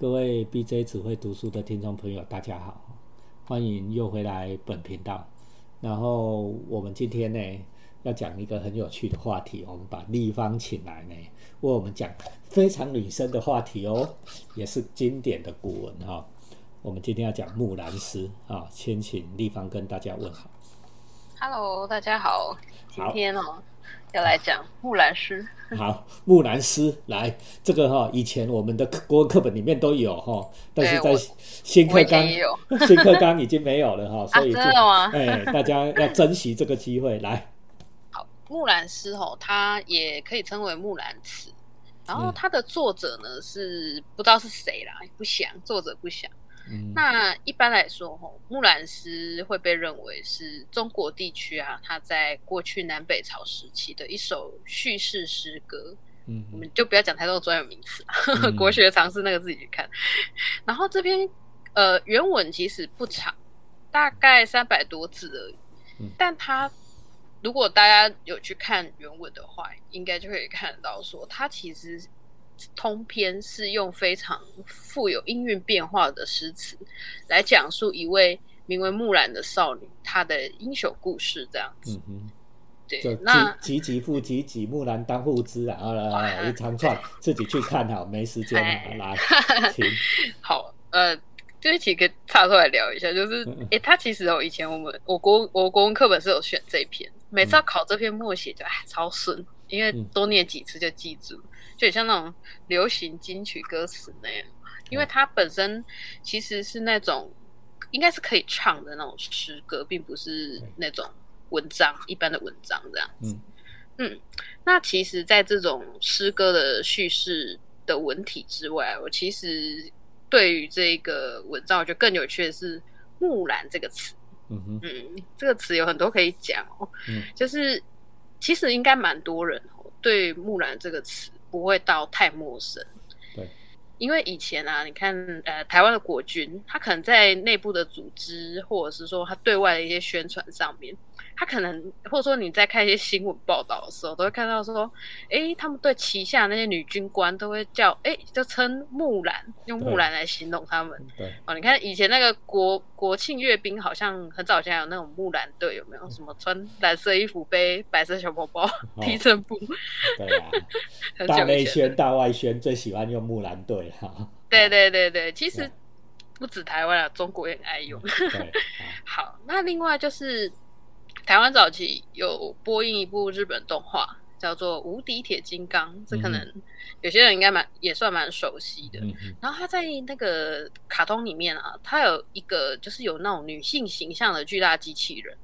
各位 BJ 只会读书的听众朋友，大家好，欢迎又回来本频道。然后我们今天呢要讲一个很有趣的话题，我们把立方请来呢为我们讲非常女生的话题哦，也是经典的古文哈。我们今天要讲《木兰诗》啊，先请立方跟大家问好。Hello，大家好，今天哦。要来讲木兰诗，好，木兰诗来这个哈，以前我们的国文课本里面都有哈，但是在新课纲新课纲已经没有了哈，所以真的吗？哎，大家要珍惜这个机会来。好，木兰诗哦，它也可以称为木兰词，然后它的作者呢是不知道是谁啦，不详，作者不详。那一般来说，吼木兰诗会被认为是中国地区啊，它在过去南北朝时期的一首叙事诗歌。嗯，我们就不要讲太多专有名词，国学常识那个自己去看。然后这篇呃原文其实不长，大概三百多字而已。嗯，但它如果大家有去看原文的话，应该就可以看到说，它其实。通篇是用非常富有音韵变化的诗词来讲述一位名为木兰的少女她的英雄故事，这样子。嗯哼，对。那急急复急急，木兰当户织啊！来一长串，自己去看哈，没时间来。好，呃，这一期可以插出来聊一下，就是，哎，他其实哦，以前我们我国我国文课本是有选这篇，每次要考这篇默写就哎超顺，因为多念几次就记住。就像那种流行金曲歌词那样，因为它本身其实是那种应该是可以唱的那种诗歌，并不是那种文章一般的文章这样子。嗯，那其实，在这种诗歌的叙事的文体之外，我其实对于这个文章，我觉得更有趣的是“木兰”这个词。嗯哼，嗯，这个词有很多可以讲哦。嗯，就是其实应该蛮多人哦对“木兰”这个词。不会到太陌生，对，因为以前啊，你看，呃，台湾的国军，他可能在内部的组织，或者是说他对外的一些宣传上面。他可能，或者说你在看一些新闻报道的时候，都会看到说，哎，他们对旗下那些女军官都会叫，哎，就称木兰，用木兰来形容他们。对，哦，你看以前那个国国庆阅兵，好像很早前有那种木兰队，有没有？什么穿蓝色衣服，背白色小包包，提成布。对啊，大内宣、大外宣最喜欢用木兰队哈。对对对对，其实不止台湾啊，中国也很爱用。好，那另外就是。台湾早期有播映一部日本动画，叫做《无敌铁金刚》，这可能有些人应该蛮也算蛮熟悉的。然后他在那个卡通里面啊，他有一个就是有那种女性形象的巨大机器人，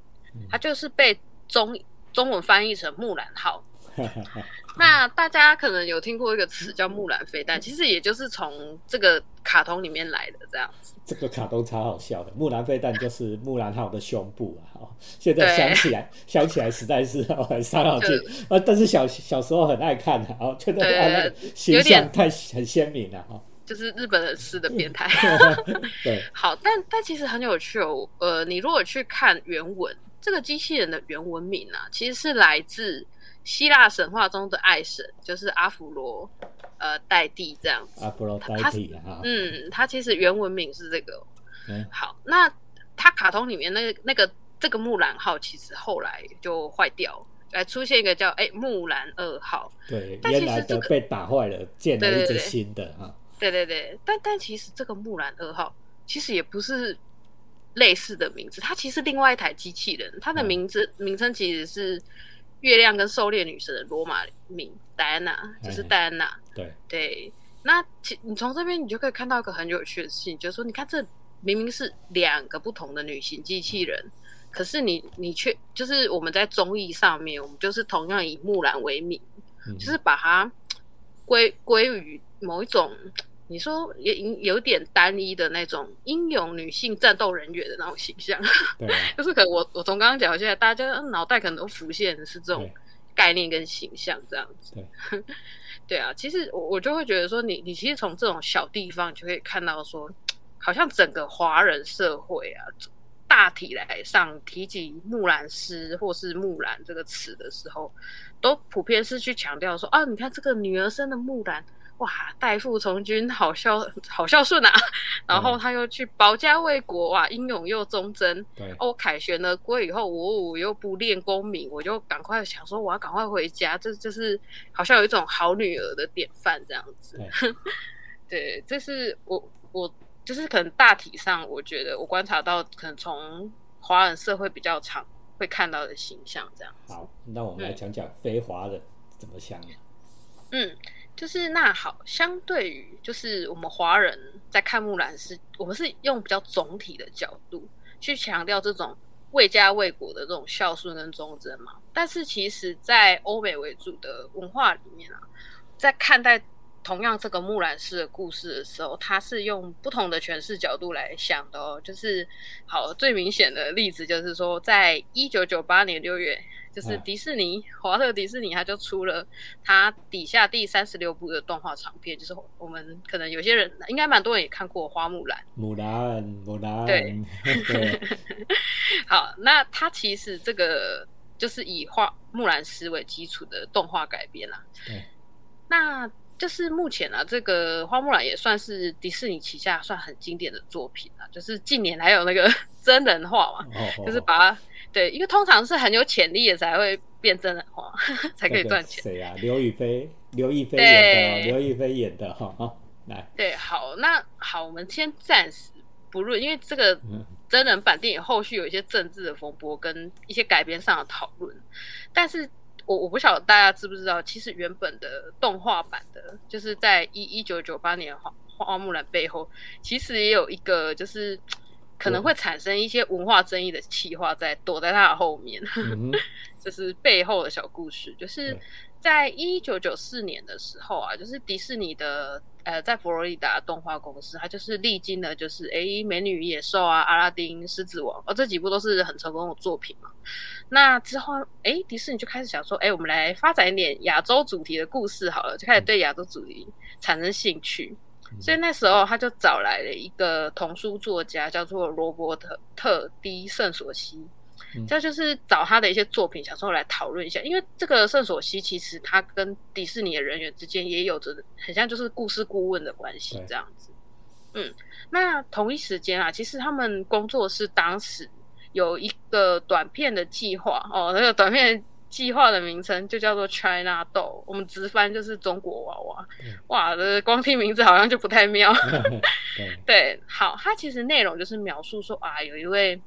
他就是被中中文翻译成木兰号。那大家可能有听过一个词叫“木兰飞弹”，其实也就是从这个卡通里面来的这样子。这个卡通超好笑的，“木兰飞弹”就是木兰号的胸部啊！现在想起来，想起来实在是很伤脑筋 啊！但是小小时候很爱看的，哦，觉得那个形象太很鲜明了哈。就是日本人吃的变态。对，好，但但其实很有趣哦。呃，你如果去看原文，这个机器人的原文名啊，其实是来自。希腊神话中的爱神就是阿芙罗，呃，代替这样子。阿芙罗代替啊。嗯，他其实原文名是这个。嗯。好，那他卡通里面那个那个这个木兰号，其实后来就坏掉，来出现一个叫哎木兰二号。对，原来的被打坏了，建了一只新的啊。对对对，但但其实这个木兰二号其实也不是类似的名字，它其实另外一台机器人，它的名字名称其实是。月亮跟狩猎女神的罗马名戴安娜，就是戴安娜。对对，那其你从这边你就可以看到一个很有趣的事情，就是说，你看这明明是两个不同的女性机器人，可是你你却就是我们在综艺上面，我们就是同样以木兰为名，就是把它归归于某一种。你说也有点单一的那种英勇女性战斗人员的那种形象，对，就是可能我我从刚刚讲到现在，大家脑袋可能都浮现的是这种概念跟形象这样子。对，对啊，其实我我就会觉得说，你你其实从这种小地方就可以看到说，好像整个华人社会啊，大体来上提及木兰诗或是木兰这个词的时候，都普遍是去强调说啊，你看这个女儿生的木兰。哇，代父从军，好孝好孝顺啊！然后他又去保家卫国，哇，英勇又忠贞。对，哦，凯旋了归以后，我我又不练功名，我就赶快想说，我要赶快回家，这就是好像有一种好女儿的典范这样子。对，这是我我就是可能大体上，我觉得我观察到，可能从华人社会比较常会看到的形象这样。好，那我们来讲讲非华人怎么想。嗯。就是那好，相对于就是我们华人在看木兰是，我们是用比较总体的角度去强调这种为家为国的这种孝顺跟忠贞嘛。但是其实，在欧美为主的文化里面啊，在看待同样这个木兰诗的故事的时候，它是用不同的诠释角度来想的哦。就是好，最明显的例子就是说，在一九九八年六月。就是迪士尼，华特迪士尼，他就出了他底下第三十六部的动画长片，就是我们可能有些人应该蛮多人也看过《花木兰》。木兰，木兰。对。好，那它其实这个就是以花木兰诗为基础的动画改编啦。对。那就是目前啊，这个花木兰也算是迪士尼旗下算很经典的作品啊。就是近年还有那个 真人化嘛，就是把它。对，因为通常是很有潜力的才会变真人化，才可以赚钱。谁啊？刘亦菲，刘亦菲演的，刘亦菲演的哈。好，来。对，好，那好，我们先暂时不论，因为这个真人版电影后续有一些政治的风波跟一些改编上的讨论。但是我我不晓得大家知不知道，其实原本的动画版的，就是在一一九九八年花花木兰背后，其实也有一个就是。可能会产生一些文化争议的企划在躲在它的后面，就是背后的小故事。就是在一九九四年的时候啊，就是迪士尼的呃，在佛罗里达动画公司，它就是历经了就是哎美女与野兽啊、阿拉丁、狮子王，哦这几部都是很成功的作品嘛。那之后哎，迪士尼就开始想说，哎，我们来发展一点亚洲主题的故事好了，就开始对亚洲主题产生兴趣。所以那时候他就找来了一个童书作家，叫做罗伯特特迪圣索西，这就是找他的一些作品，想说来讨论一下。因为这个圣索西其实他跟迪士尼的人员之间也有着很像，就是故事顾问的关系这样子。嗯，那同一时间啊，其实他们工作室当时有一个短片的计划哦，那个短片。计划的名称就叫做 China Doll，我们直翻就是中国娃娃。哇，这光听名字好像就不太妙。对，好，它其实内容就是描述说啊，有一位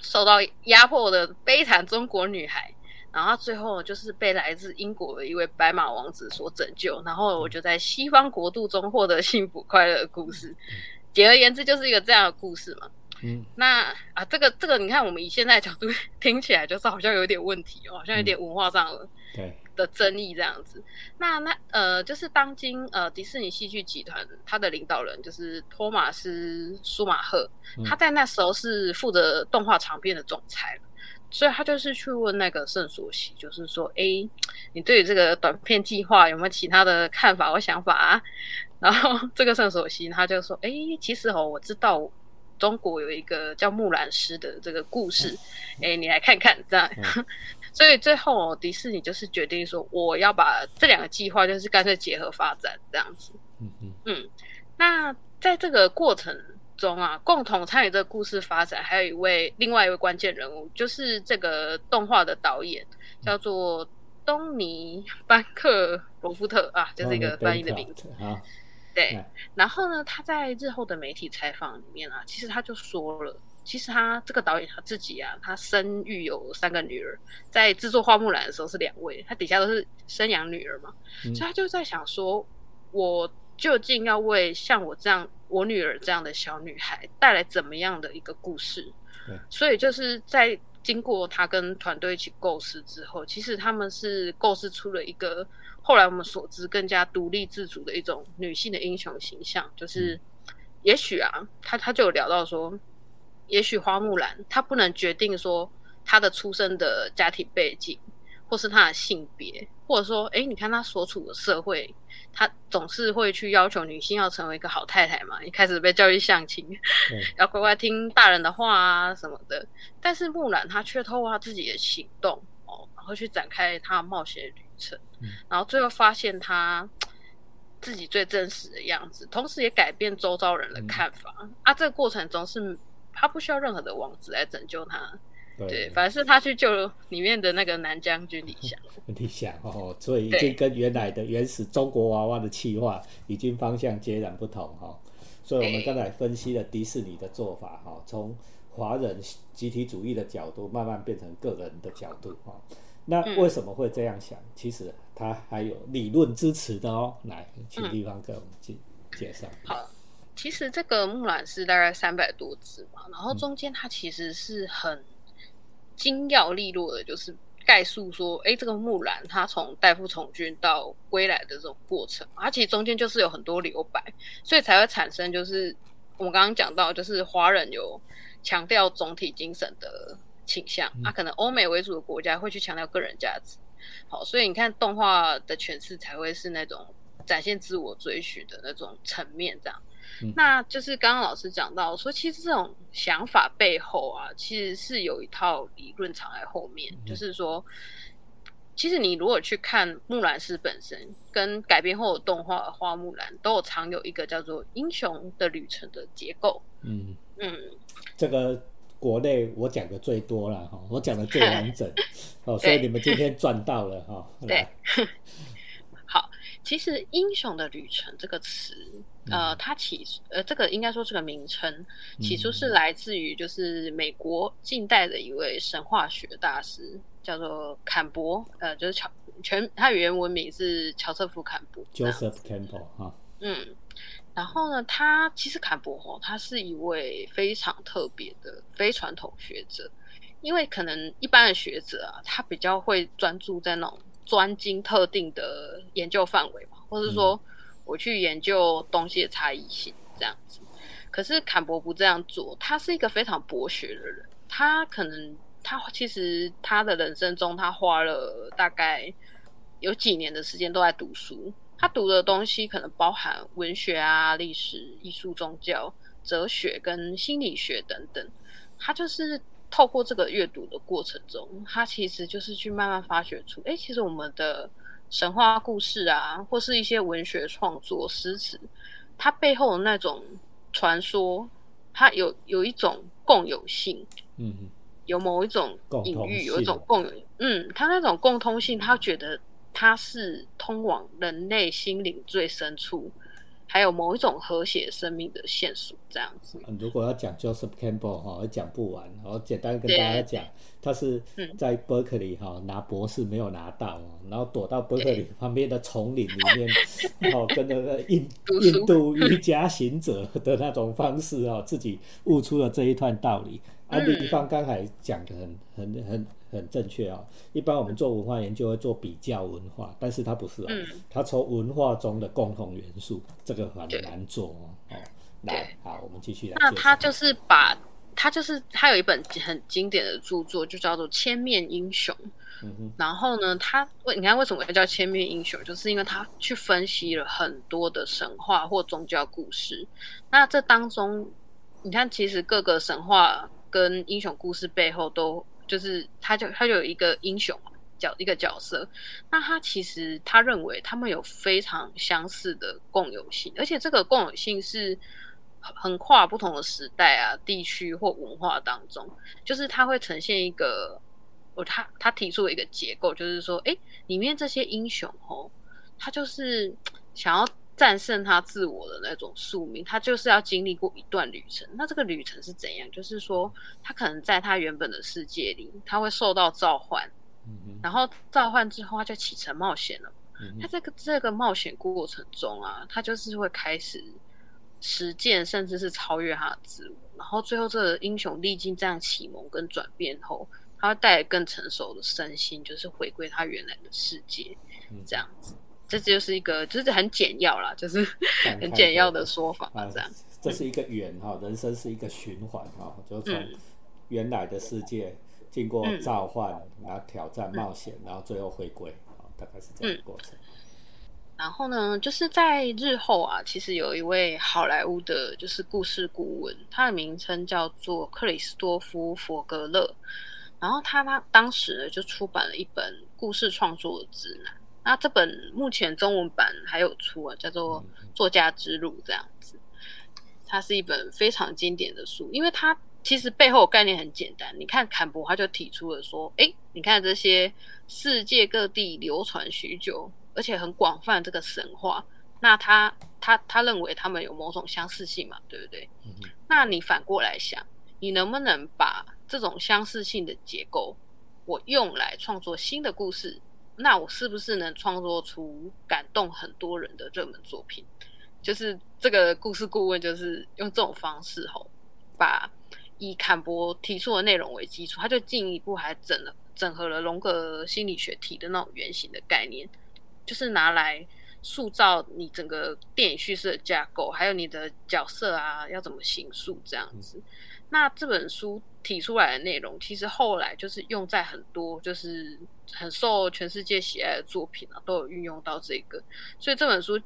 受到压迫的悲惨中国女孩，然后最后就是被来自英国的一位白马王子所拯救，然后我就在西方国度中获得幸福快乐的故事。简而言之，就是一个这样的故事嘛。嗯，那啊，这个这个，你看，我们以现在角度 听起来，就是好像有点问题哦，好像有点文化上的对的争议这样子。那那呃，就是当今呃迪士尼戏剧集团它的领导人就是托马斯舒马赫，他在那时候是负责动画长片的总裁，所以他就是去问那个圣索西，就是说，哎，你对于这个短片计划有没有其他的看法或想法啊？然后这个圣索西他就说，哎，其实哦，我知道。中国有一个叫木兰诗的这个故事，哎，你来看看这样。所以最后迪士尼就是决定说，我要把这两个计划就是干脆结合发展这样子。嗯嗯嗯。那在这个过程中啊，共同参与这个故事发展，还有一位另外一位关键人物，就是这个动画的导演，叫做东尼班克罗夫特啊，就是一个翻译的名字啊。对，然后呢，他在日后的媒体采访里面啊，其实他就说了，其实他这个导演他自己啊，他生育有三个女儿，在制作花木兰的时候是两位，他底下都是生养女儿嘛，所以他就在想说，我究竟要为像我这样我女儿这样的小女孩带来怎么样的一个故事？所以就是在经过他跟团队一起构思之后，其实他们是构思出了一个。后来我们所知更加独立自主的一种女性的英雄形象，就是也许啊，他他就有聊到说，也许花木兰她不能决定说她的出生的家庭背景，或是她的性别，或者说，哎，你看她所处的社会，她总是会去要求女性要成为一个好太太嘛，一开始被教育相亲，要乖乖听大人的话啊什么的，但是木兰她却透过她自己的行动哦，然后去展开她的冒险旅程。然后最后发现她自己最真实的样子，同时也改变周遭人的看法。啊，这个过程中是他不需要任何的王子来拯救他，对，反而是他去救里面的那个男将军李翔。李翔哦，所以已经跟原来的原始中国娃娃的企划已经方向截然不同哈。所以我们刚才分析了迪士尼的做法哈，从华人集体主义的角度慢慢变成个人的角度哈。那为什么会这样想？其实他还有理论支持的哦。来，请地方给我们介介绍。好，其实这个木兰是大概三百多只嘛，然后中间它其实是很精要利落的，就是概述说，哎，这个木兰它从代父从军到归来的这种过程，它其实中间就是有很多留白，所以才会产生就是我们刚刚讲到，就是华人有强调总体精神的。倾向啊，可能欧美为主的国家会去强调个人价值，好，所以你看动画的诠释才会是那种展现自我追寻的那种层面，这样。那就是刚刚老师讲到说，其实这种想法背后啊，其实是有一套理论藏在后面，就是说，其实你如果去看木兰诗本身跟改编后的动画《花木兰》，都有藏有一个叫做英雄的旅程的结构。嗯嗯，这个。国内我讲的最多了哈，我讲的最完整 哦，所以你们今天赚到了哈。对，好，其实“英雄的旅程”这个词，呃，它起呃，这个应该说这个名称，起初是来自于就是美国近代的一位神话学大师，叫做坎伯，呃，就是乔全，他原文名是乔瑟夫·坎伯，Joseph Campbell 哈，嗯。然后呢，他其实坎伯哦，他是一位非常特别的非传统学者，因为可能一般的学者啊，他比较会专注在那种专精特定的研究范围嘛，或者说我去研究东西的差异性这样子。可是坎伯不这样做，他是一个非常博学的人，他可能他其实他的人生中，他花了大概有几年的时间都在读书。他读的东西可能包含文学啊、历史、艺术、宗教、哲学跟心理学等等。他就是透过这个阅读的过程中，他其实就是去慢慢发掘出，哎，其实我们的神话故事啊，或是一些文学创作、诗词，它背后的那种传说，它有有一种共有性，嗯，有某一种隐喻，有一种共有，嗯，它那种共通性，他觉得。它是通往人类心灵最深处，还有某一种和谐生命的线索，这样子。如果要讲 Joseph Campbell 哈，讲不完。然后简单跟大家讲，他是在 Berkeley 哈拿博士没有拿到，然后躲到 Berkeley 旁边的丛林里面，然后跟那个印 印度瑜伽行者的那种方式啊，自己悟出了这一段道理。啊，地方刚才讲的很很很。很正确啊！一般我们做文化研究会做比较文化，但是它不是哦，它从文化中的共同元素，这个很难做哦。哦，来，好，我们继续来。那他就是把，他就是他有一本很经典的著作，就叫做《千面英雄》。嗯哼。然后呢，他为你看为什么要叫千面英雄，就是因为他去分析了很多的神话或宗教故事。那这当中，你看，其实各个神话跟英雄故事背后都。就是他就他就有一个英雄角一个角色，那他其实他认为他们有非常相似的共有性，而且这个共有性是横跨不同的时代啊、地区或文化当中，就是他会呈现一个，哦，他他提出了一个结构，就是说，哎，里面这些英雄哦，他就是想要。战胜他自我的那种宿命，他就是要经历过一段旅程。那这个旅程是怎样？就是说，他可能在他原本的世界里，他会受到召唤，然后召唤之后，他就启程冒险了。他这个这个冒险过程中啊，他就是会开始实践，甚至是超越他的自我。然后最后，这个英雄历经这样启蒙跟转变后，他会带来更成熟的身心，就是回归他原来的世界，这样子。这就是一个，就是很简要啦，就是 很简要的说法这样。这是一个圆哈，人生是一个循环哈，就从原来的世界经过召唤，然后挑战冒险，然后最后回归，大概是这样的过程。然后呢，就是在日后啊，其实有一位好莱坞的，就是故事顾问，他的名称叫做克里斯多夫·佛格勒。然后他他当时呢就出版了一本故事创作的指南。那这本目前中文版还有出啊，叫做《作家之路》这样子。它是一本非常经典的书，因为它其实背后概念很简单。你看坎伯他就提出了说：“哎，你看这些世界各地流传许久而且很广泛这个神话，那他他他认为他们有某种相似性嘛，对不对？那你反过来想，你能不能把这种相似性的结构，我用来创作新的故事？那我是不是能创作出感动很多人的热门作品？”就是这个故事顾问，就是用这种方式吼，把以坎博提出的内容为基础，他就进一步还整了整合了荣格心理学提的那种原型的概念，就是拿来塑造你整个电影叙事的架构，还有你的角色啊要怎么形塑这样子。那这本书提出来的内容，其实后来就是用在很多就是很受全世界喜爱的作品啊，都有运用到这个，所以这本书。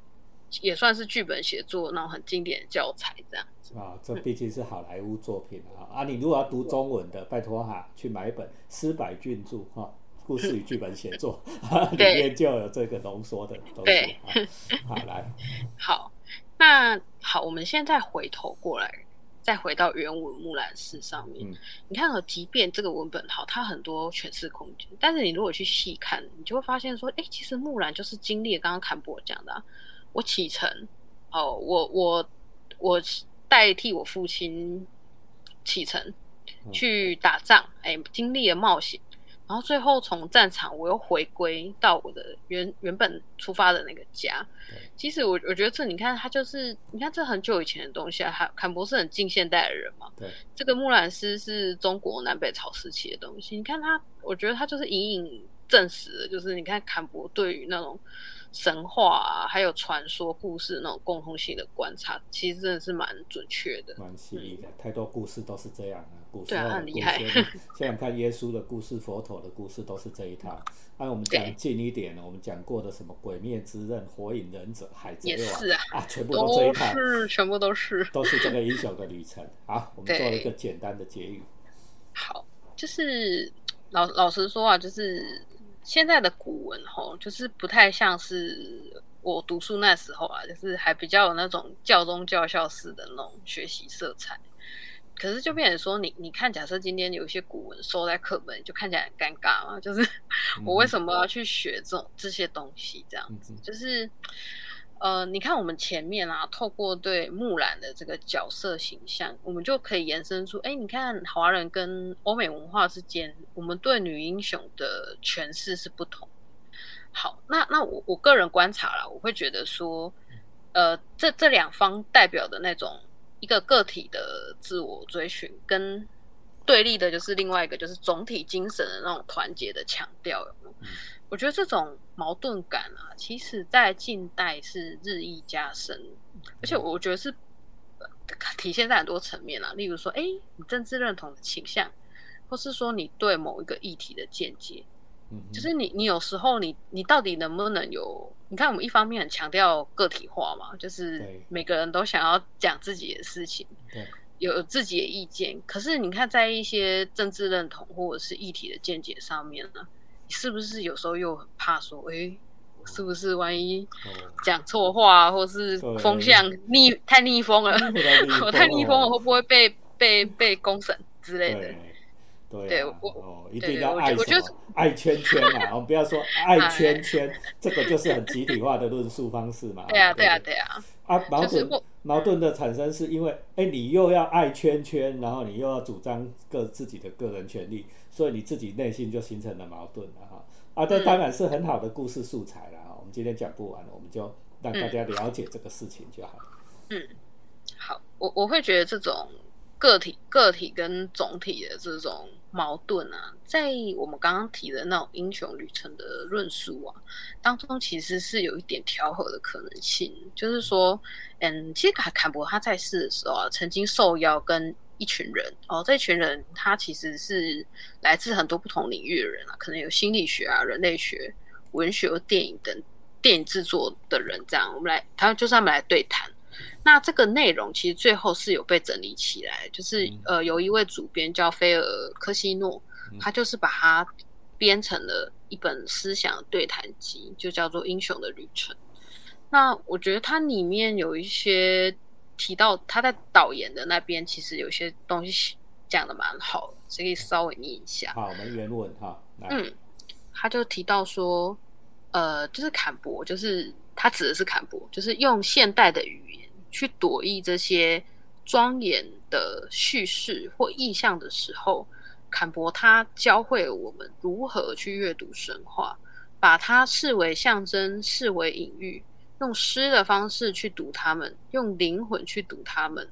也算是剧本写作那种很经典的教材这样子啊，这毕竟是好莱坞作品啊啊！你如果要读中文的，拜托哈，去买一本施百俊著哈《故事与剧本写作 》，里面就有这个浓缩的东西。好来，好，那好，我们现在回头过来，再回到原文《木兰诗》上面。你看，即便这个文本好，它很多诠释空间，但是你如果去细看，你就会发现说，哎，其实木兰就是经历刚刚坎博讲的。我启程，哦，我我我代替我父亲启程去打仗，哎，经历了冒险，然后最后从战场我又回归到我的原原本出发的那个家。其实我我觉得这你看他就是你看这很久以前的东西啊，坎坎博是很近现代的人嘛。对，这个木兰诗是中国南北朝时期的东西，你看他，我觉得他就是隐隐证实了，就是你看坎博对于那种。神话啊，还有传说故事那种共通性的观察，其实真的是蛮准确的，蛮犀利的。太多故事都是这样啊，故事很厉害。像看耶稣的故事、佛陀的故事，都是这一套。按我们讲近一点，我们讲过的什么《鬼灭之刃》《火影忍者》《海贼王》啊，全部都这一套，是全部都是，都是这个英雄的旅程。好，我们做了一个简单的结语。好，就是老老实说啊，就是。现在的古文吼，就是不太像是我读书那时候啊，就是还比较有那种教宗教校式的那种学习色彩。可是就变成说，你你看，假设今天有一些古文收在课本，就看起来很尴尬嘛。就是 我为什么要去学这种这些东西？这样子，就是。呃，你看我们前面啊，透过对木兰的这个角色形象，我们就可以延伸出，哎，你看华人跟欧美文化之间，我们对女英雄的诠释是不同。好，那那我我个人观察了，我会觉得说，呃，这这两方代表的那种一个个体的自我追寻，跟对立的就是另外一个就是总体精神的那种团结的强调。我觉得这种矛盾感啊，其实在近代是日益加深，而且我觉得是体现在很多层面啊。例如说，哎，你政治认同的倾向，或是说你对某一个议题的见解，嗯，就是你你有时候你你到底能不能有？你看，我们一方面很强调个体化嘛，就是每个人都想要讲自己的事情，对，有自己的意见。可是你看，在一些政治认同或者是议题的见解上面呢？是不是有时候又很怕说，哎，是不是万一讲错话，或是风向逆太逆风了，我太逆风了，会不会被被被公审之类的？对，我一定要爱什么爱圈圈啊！我们不要说 爱圈圈，这个就是很集体化的论述方式嘛。对啊，对啊，对啊。啊，矛盾矛盾的产生是因为，哎，你又要爱圈圈，然后你又要主张个自己的个人权利，所以你自己内心就形成了矛盾了哈。啊，这当然是很好的故事素材了哈。我们今天讲不完了，我们就让大家了解这个事情就好了。嗯，好，我我会觉得这种。个体、个体跟总体的这种矛盾啊，在我们刚刚提的那种英雄旅程的论述啊当中，其实是有一点调和的可能性。就是说，嗯，其实坎坎伯他在世的时候啊，曾经受邀跟一群人哦，这群人他其实是来自很多不同领域的人啊，可能有心理学啊、人类学、文学、电影等电影制作的人，这样我们来，他就是他们来对谈。那这个内容其实最后是有被整理起来，就是呃，有一位主编叫菲尔科西诺，他就是把它编成了一本思想对谈集，就叫做《英雄的旅程》。那我觉得它里面有一些提到他在导演的那边，其实有些东西讲的蛮好的，可以稍微念一下。好，我们原文哈。嗯，他就提到说，呃，就是坎伯，就是他指的是坎伯，就是用现代的语言去躲逸这些庄严的叙事或意象的时候，坎伯他教会我们如何去阅读神话，把它视为象征，视为隐喻。用诗的方式去读他们，用灵魂去读他们。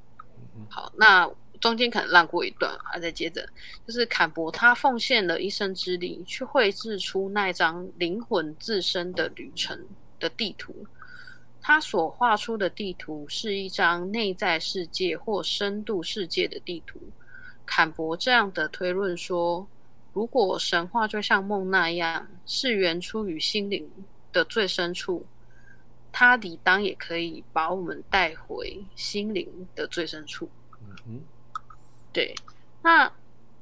好，那中间可能浪过一段啊，再接着就是坎伯他奉献了一生之力，去绘制出那张灵魂自身的旅程的地图。他所画出的地图是一张内在世界或深度世界的地图。坎伯这样的推论说，如果神话就像梦那样，是源出于心灵的最深处。他理当也可以把我们带回心灵的最深处。嗯哼，对。那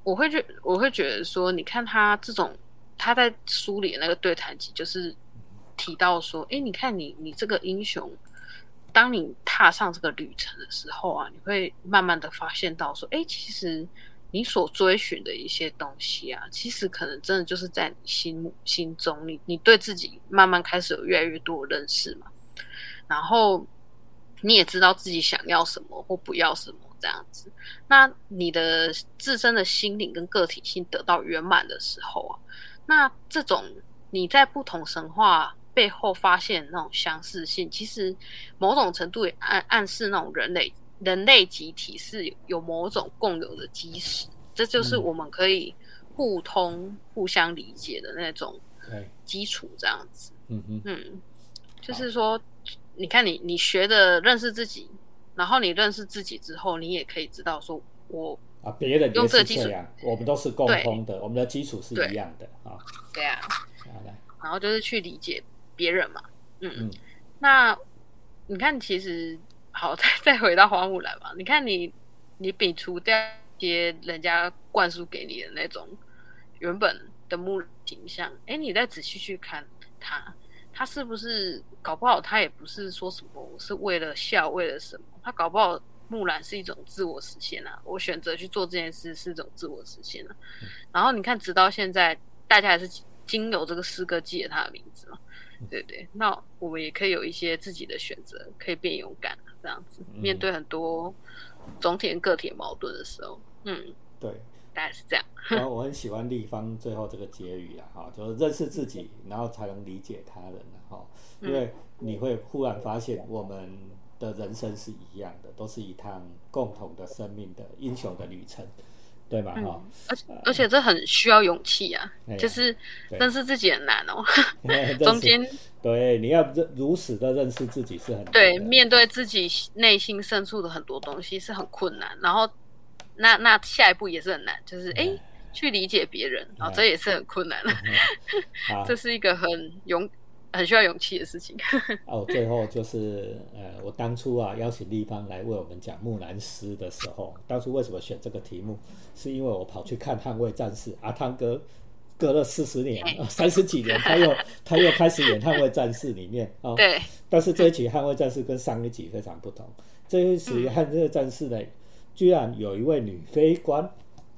我会觉，我会觉得说，你看他这种，他在书里的那个对谈集，就是提到说，哎，你看你，你这个英雄，当你踏上这个旅程的时候啊，你会慢慢的发现到说，哎，其实你所追寻的一些东西啊，其实可能真的就是在你心心中，你你对自己慢慢开始有越来越多的认识嘛。然后你也知道自己想要什么或不要什么这样子，那你的自身的心灵跟个体性得到圆满的时候啊，那这种你在不同神话背后发现那种相似性，其实某种程度也暗暗示那种人类人类集体是有某种共有的基石，这就是我们可以互通、互相理解的那种基础，这样子。嗯嗯，就是说。你看，你你学的认识自己，然后你认识自己之后，你也可以知道说，我啊，别人用这个基础，我们都是共通的，我们的基础是一样的啊。对啊，然后就是去理解别人嘛。嗯嗯。那你看，其实好，再再回到花木兰嘛。你看，你你摒除掉一些人家灌输给你的那种原本的木形象，哎，你再仔细去看他。他是不是搞不好？他也不是说什么我是为了笑，为了什么？他搞不好木兰是一种自我实现啊！我选择去做这件事是一种自我实现啊。然后你看，直到现在，大家还是经由这个诗歌记得他的名字嘛？对对。那我们也可以有一些自己的选择，可以变勇敢，这样子面对很多总体跟个体矛盾的时候，嗯，对。大概是这样。然后我很喜欢立方最后这个结语啊，哈，就是认识自己，然后才能理解他人哈。因为你会忽然发现，我们的人生是一样的，都是一趟共同的生命的英雄的旅程，对吧？哈。而且而且这很需要勇气啊，就是认识自己很难哦。中间对你要认如实的认识自己是很对，面对自己内心深处的很多东西是很困难，然后。那那下一步也是很难，就是哎，去理解别人啊，这也是很困难的。这是一个很勇、很需要勇气的事情。哦，最后就是呃，我当初啊邀请立方来为我们讲木兰诗的时候，当初为什么选这个题目？是因为我跑去看《捍卫战士》，阿汤哥隔了四十年、三十几年，他又 他又开始演《捍卫战士》里面啊。对。但是这一集《捍卫战士》跟上一集非常不同，这一集《捍卫战士》呢。居然有一位女飞官，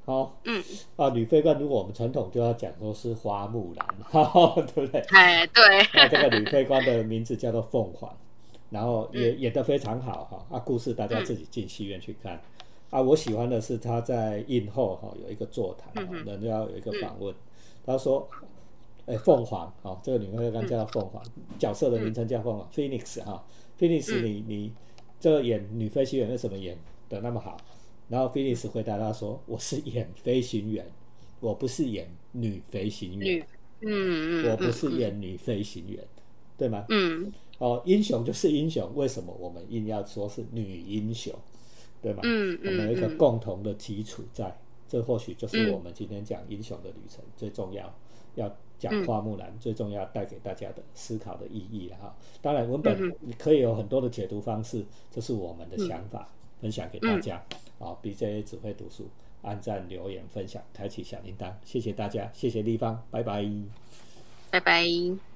好，嗯，啊，女飞官，如果我们传统就要讲说是花木兰，哈哈，对不对？哎，对。那这个女飞官的名字叫做凤凰，然后也演得非常好哈。啊，故事大家自己进戏院去看。啊，我喜欢的是她在映后哈有一个座谈，人家有一个访问，他说，哎，凤凰，哦，这个女飞官叫凤凰，角色的名称叫凤凰，Phoenix 哈，Phoenix，你你这个演女飞行员为什么演的那么好？然后菲利斯回答他说：“我是演飞行员，我不是演女飞行员。嗯嗯，我不是演女飞行员，对吗？嗯，哦，英雄就是英雄，为什么我们硬要说是女英雄，对吗？嗯嗯，我们有一个共同的基础在，这或许就是我们今天讲英雄的旅程最重要，要讲花木兰最重要带给大家的思考的意义了哈。当然，文本你可以有很多的解读方式，这是我们的想法，分享给大家。”好，BJ 只会读书，按赞、留言、分享、开启小铃铛，谢谢大家，谢谢立方，拜拜。拜拜。